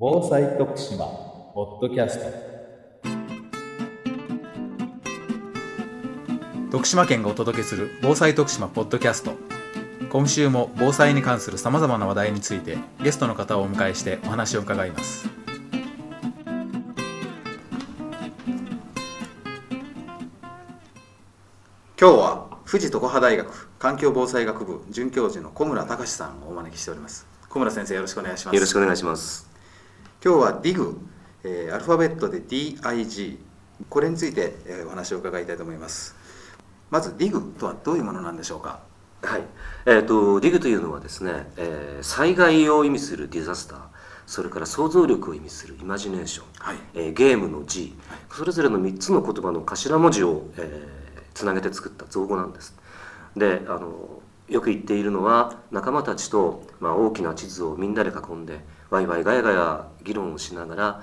防災徳島ポッドキャスト。徳島県がお届けする防災徳島ポッドキャスト。今週も防災に関するさまざまな話題についてゲストの方をお迎えしてお話を伺います。今日は富士常葉大学環境防災学部准教授の小村隆さんをお招きしております。小村先生よろしくお願いします。よろしくお願いします今日は DIG、えー、アルファベットで DIG これについて、えー、お話を伺いたいと思います。まず DIG とはどういうものなんでしょうか？はい、えーと、DIG というのはですね、えー、災害を意味するディザスター。それから想像力を意味するイマジネーション、はい、えー、ゲームの G、はい、それぞれの3つの言葉の頭文字を、えー、つなげて作った造語なんです。であのよく言っているのは仲間たちと、まあ、大きな地図をみんなで囲んでワイワイガヤガヤ議論をしながら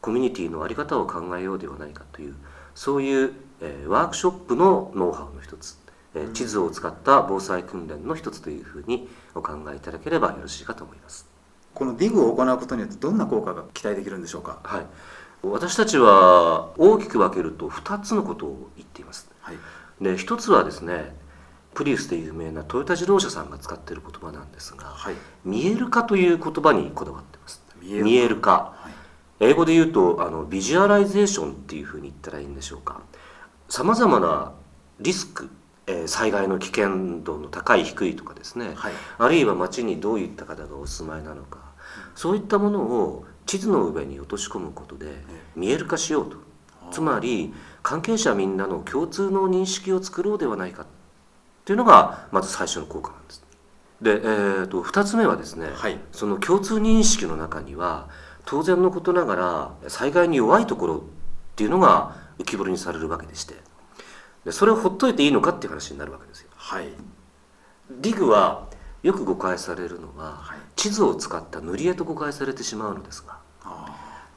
コミュニティの在り方を考えようではないかというそういう、えー、ワークショップのノウハウの一つ、えー、地図を使った防災訓練の一つというふうにお考えいただければよろしいかと思います。この DIG を行うことによってどんな効果が期待できるんでしょうか？はい。私たちは大きく分けると2つのことを言っています、はい、で1つはですねプリウスで有名なトヨタ自動車さんが使っている言葉なんですが、はい、見える化という言葉にこだわってます。見える化、はい、英語で言うとあの visualization っていうふうに言ったらいいんでしょうか。さまざまなリスク、えー、災害の危険度の高い低いとかですね、はい、あるいは街にどういった方がお住まいなのか、そういったものを地図の上に落とし込むことで見える化しようと、つまり関係者みんなの共通の認識を作ろうではないかっていうのがまず最初の効果なんです。で、えーと、2つ目はですね、はい、その共通認識の中には当然のことながら災害に弱いところっていうのが浮き彫りにされるわけでして。でそれをほっといていいのかっていう話になるわけですよ。はい、ディグはよく誤解されるのは、はい、地図を使った塗り絵と誤解されてしまうのですが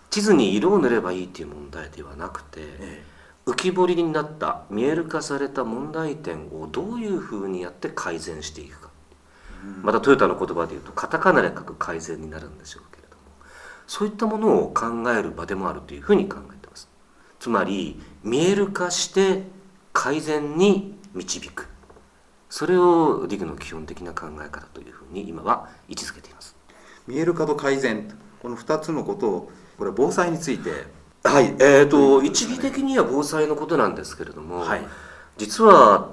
地図に色を塗ればいいっていう問題ではなくて、ええ浮き彫りになった見える化された問題点をどういうふうにやって改善していくか、またトヨタの言葉で言うとカタカナで書く改善になるんでしょうけれども。そういったものを考える場でもあるというふうに考えてます。つまり見える化して改善に導く。それをリグの基本的な考え方というふうに今は位置づけています。見える化と改善この2つのことをこれは防災についてはい、えーと、一義的には防災のことなんですけれども、はい、実は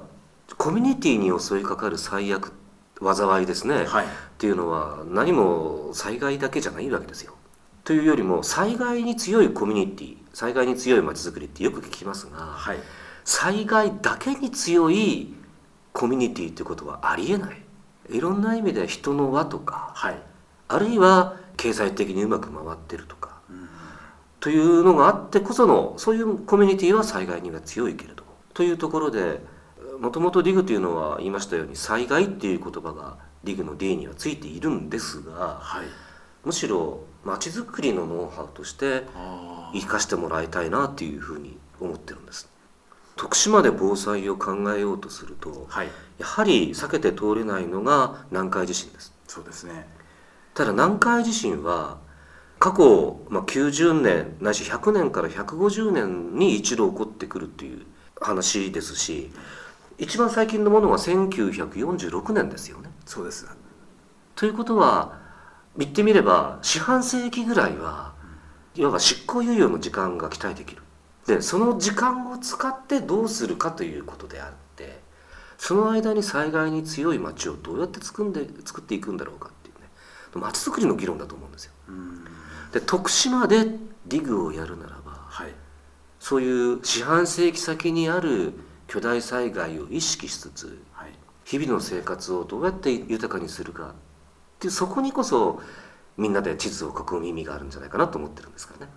コミュニティに襲いかかる最悪災いですね、はい、っていうのは何も災害だけじゃないわけですよ。というよりも災害に強いコミュニティ災害に強いまちづくりってよく聞きますが、はい、災害だけに強いコミュニティということはありえない。いろんな意味で人の輪とか、はい、あるいは経済的にうまく回ってるとかというのがあってこそのそういうコミュニティは災害には強いけれども。というところでもともと DIG というのは言いましたように災害っていう言葉が DIG の D にはついているんですが、はい、むしろまちづくりのノウハウとして生かしてもらいたいなっていうふうに思ってるんです。徳島で防災を考えようとすると、はい、やはり避けて通れないのが南海地震です。そうですね。ただ南海地震は過去、まあ、90年ないし100年から150年に一度起こってくるっていう話ですし一番最近のものは1946年ですよね。そうですということは言ってみれば四半世紀ぐらいはいわば執行猶予の時間が期待できる。でその時間を使ってどうするかということであってその間に災害に強い町をどうやって作んで作っていくんだろうかっていうね町づくりの議論だと思うんですよ。で徳島でディグをやるならば、はい、そういう四半世紀先にある巨大災害を意識しつつ、はい、日々の生活をどうやって豊かにするかってそこにこそみんなで地図を囲む意味があるんじゃないかなと思ってるんですからね。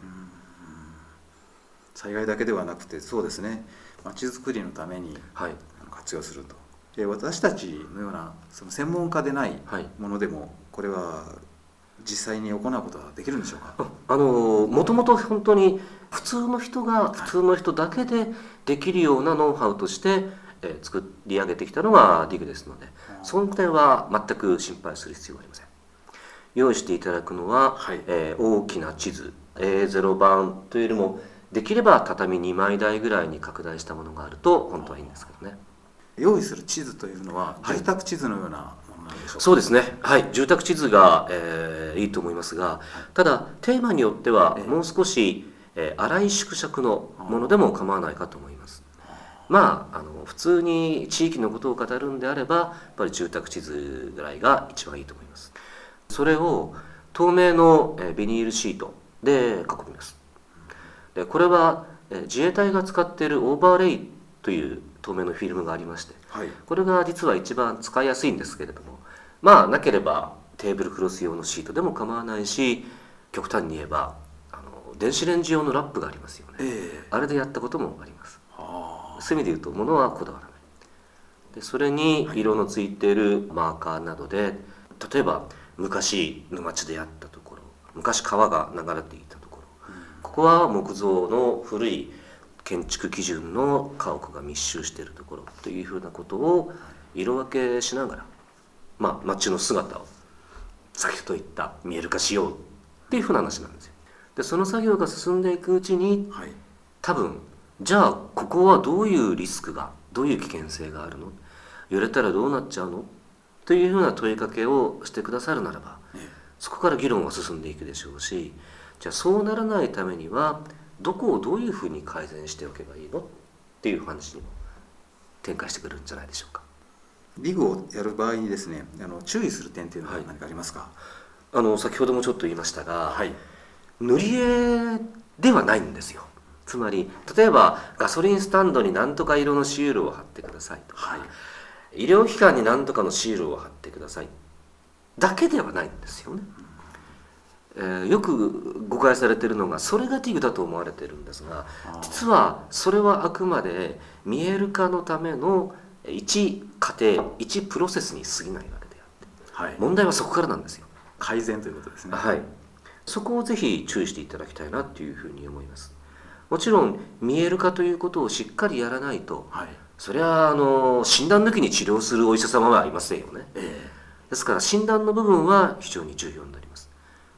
災害だけではなくてそうですね。街づくりのために活用すると、で私たちのようなその専門家でない。ものでも、これは実際に行うことはできるんでしょうか？あのもともと本当に普通の人が普通の人だけでできるようなノウハウとして、えー、作り上げてきたのが DIG ですので、その点は全く心配する必要はありません。用意していただくのは、はい、えー、大きな地図 A0 版というよりもできれば畳2枚台ぐらいに拡大したものがあると本当はいいんですけどね。用意する地図というのは住宅地図のようなしょうか、そうですね。はい。住宅地図が、えー、いいと思いますがただテーマによってはもう少し、えー、粗い縮尺のものでも構わないかと思います。まああの普通に地域のことを語るんであればやっぱり住宅地図ぐらいが一番いいと思います。それを透明のビニールシートで囲みます。でこれは自衛隊が使っているオーバーレイという透明のフィルムがありまして、はい、これが実は一番使いやすいんですけれどもまあなければテーブルクロス用のシートでも構わないし極端に言えばあの電子レンジ用のラップがありますよね、えー、あれでやったこともあります。そういう意味で言うと物はこだわらない。でそれに色のついているマーカーなどで例えば昔沼地であったところ昔川が流れていたところ、ここは木造の古い建築基準の家屋が密集しているところというふうなことを色分けしながら、まあ、街の姿を先ほど言った見える化しようっていうふうな話なんですよ。でその作業が進んでいくうちに、はい、多分じゃあここはどういうリスクがどういう危険性があるの？揺れたらどうなっちゃうの？というふうな問いかけをしてくださるならば、そこから議論は進んでいくでしょうしじゃあそうならないためにはどこをどういうふうに改善しておけばいいの？っていう話にも展開してくるんじゃないでしょうか。リグをやる場合にですねあの注意する点というのは何かありますか、はい、あの先ほどもちょっと言いましたが、はい、塗り絵ではないんですよ。つまり例えばガソリンスタンドに何とか色のシールを貼ってくださいとか、はい、医療機関に何とかのシールを貼ってください。だけではないんですよね。えー、よく誤解されてるのがそれがティグだと思われてるんですが実はそれはあくまで見える化のための一過程一プロセスに過ぎないわけであって、はい、問題はそこからなんですよ。改善ということですね。はい。そこをぜひ注意していただきたいなというふうに思います。もちろん見える化ということをしっかりやらないと、はい、それはあの診断抜きに治療するお医者様はいませんよね、えー、ですから診断の部分は非常に重要になります。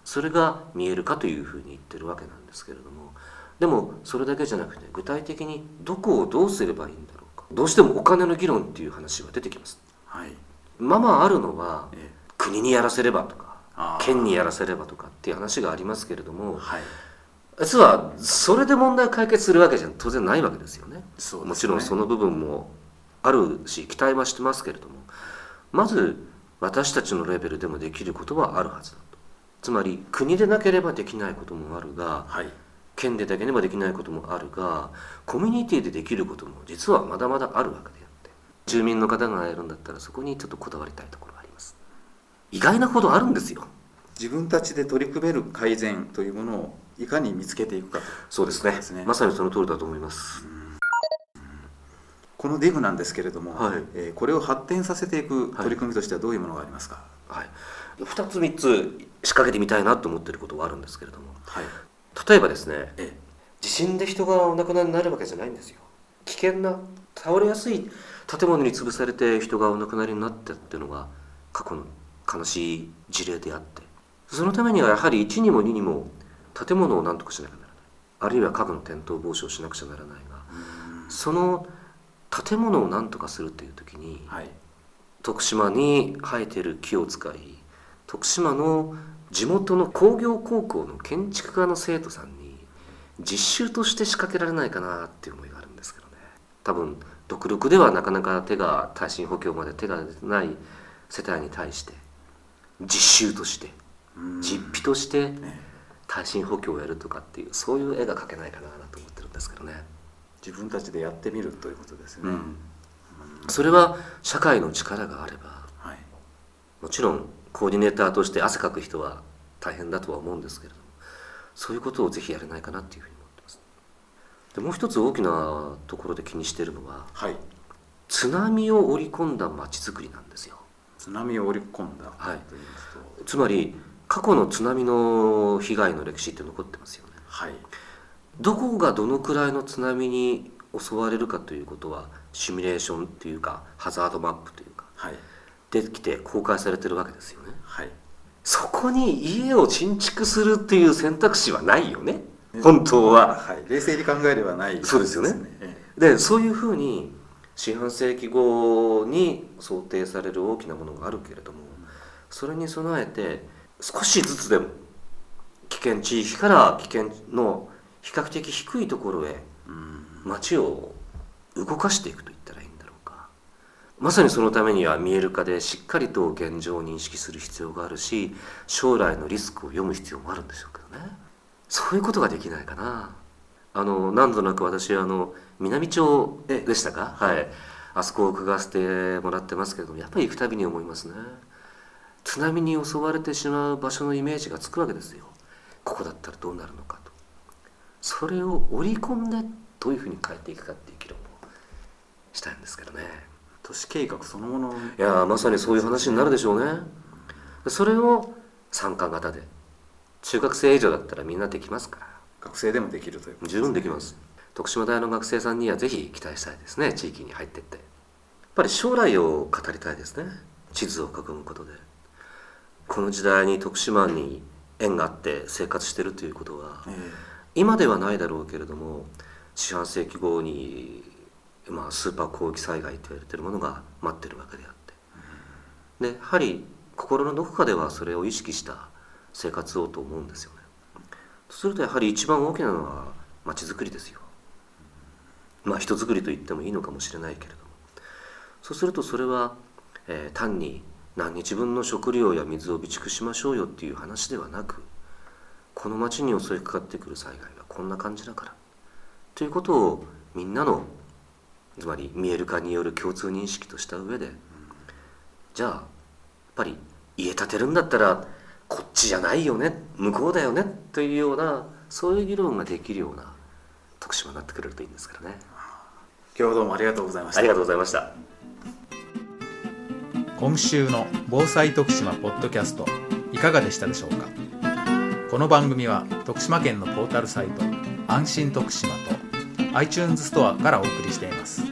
それが見える化というふうに言ってるわけなんですけれどもでもそれだけじゃなくて具体的にどこをどうすればいいんだろう。かどうしてもお金の議論っていう話は出てきます、はい、まあまああるのは、えー、国にやらせればとか県にやらせればとかっていう話がありますけれども、はい。実はそれで問題解決するわけじゃ当然ないわけですよね、ね、もちろんその部分もあるし期待はしてますけれども。まず私たちのレベルでもできることはあるはずだと。つまり国でなければできないこともあるが、はい、県でだけではできないこともあるがコミュニティでできることも実はまだまだあるわけであって住民の方がやるんだったらそこにちょっとこだわりたいところがあります。意外なほどあるんですよ。自分たちで取り組める改善というものをいかに見つけていくかそうですね、ね、まさにその通りだと思います、このディグなんですけれども、はい、えー、これを発展させていく取り組みとしてはどういうものがありますか、はい、2つ3つ仕掛けてみたいなと思っていることがあるんですけれども、はい、例えばですね、ええ、地震で人がお亡くなりになるわけじゃないんですよ。危険な倒れやすい建物に潰されて人がお亡くなりになったっていうのが過去の悲しい事例であってそのためにはやはり1にも2にも建物を何とかしなきゃならない。あるいは家具の転倒防止をしなくちゃならないがその建物を何とかするっていう時に、はい、徳島に生えてる木を使い徳島の地元の工業高校の建築家の生徒さんに実習として仕掛けられないかなっていう思いがあるんですけどね。多分独力ではなかなか手が耐震補強まで手が出てない世帯に対して実習として実費として耐震補強をやるとかっていうそういう絵が描けないかなと思ってるんですけどね。自分たちでやってみるということですよね、うん、それは社会の力があれば、はい、もちろんコーディネーターとして汗かく人は大変だとは思うんですけれどもそういうことをぜひやれないかなっていうふうに思ってます。でもう一つ大きなところで気にしているのは、はい、津波を織り込んだ街づくりなんですよ。津波を織り込んだ、はい、つまり過去の津波の被害の歴史って残ってますよね。はい、どこがどのくらいの津波に襲われるかということはシミュレーションというかハザードマップというか、はい、できて公開されてるわけですよね。はい、そこに家を新築するっていう選択肢はないよね。本当は、はい、冷静に考えればない、そうですよね。でそういうふうに四半世紀後に想定される大きなものがあるけれどもそれに備えて少しずつでも危険地域から危険の比較的低いところへ街を動かしていくと言ったらいいまさにそのためには見える化でしっかりと現状を認識する必要があるし将来のリスクを読む必要もあるんでしょうけどね。そういうことができないかな。あの何度なく私あの南町でしたか？はい。あそこを伺わせてもらってますけれどもやっぱり行くたびに思いますね。津波に襲われてしまう場所のイメージがつくわけですよ。ここだったらどうなるのかと。それを織り込んでどういうふうに変えていくかっていう議論をしたいんですけどね。都市計画そのもの。いやまさにそういう話になるでしょうね。それを参加型で。中学生以上だったらみんなできますから。学生でもできるという、ね、十分できます。徳島大の学生さんにはぜひ期待したいですね。地域に入っていって。やっぱり将来を語りたいですね。地図を囲むことで。この時代に徳島に縁があって生活してるということは、えー、今ではないだろうけれども四半世紀後に、まあ、スーパー広域災害と言われてるものが待ってるわけであって、でやはり心のどこかではそれを意識した生活をと思うんですよね。とするとやはり一番大きなのは街づくりですよ。まあ人づくりと言ってもいいのかもしれないけれども。そうするとそれは、えー、単に何日分の食料や水を備蓄しましょうよっていう話ではなくこの町に襲いかかってくる災害はこんな感じだから。ということをみんなのつまり見える化による共通認識とした上でじゃあやっぱり家建てるんだったらこっちじゃないよね向こうだよねというようなそういう議論ができるような徳島になってくれるといいんですからね。今日はどうもありがとうございました。ありがとうございました。今週の防災徳島ポッドキャストいかがでしたでしょうか？この番組は徳島県のポータルサイト安心徳島と iTunes ストアからお送りしています。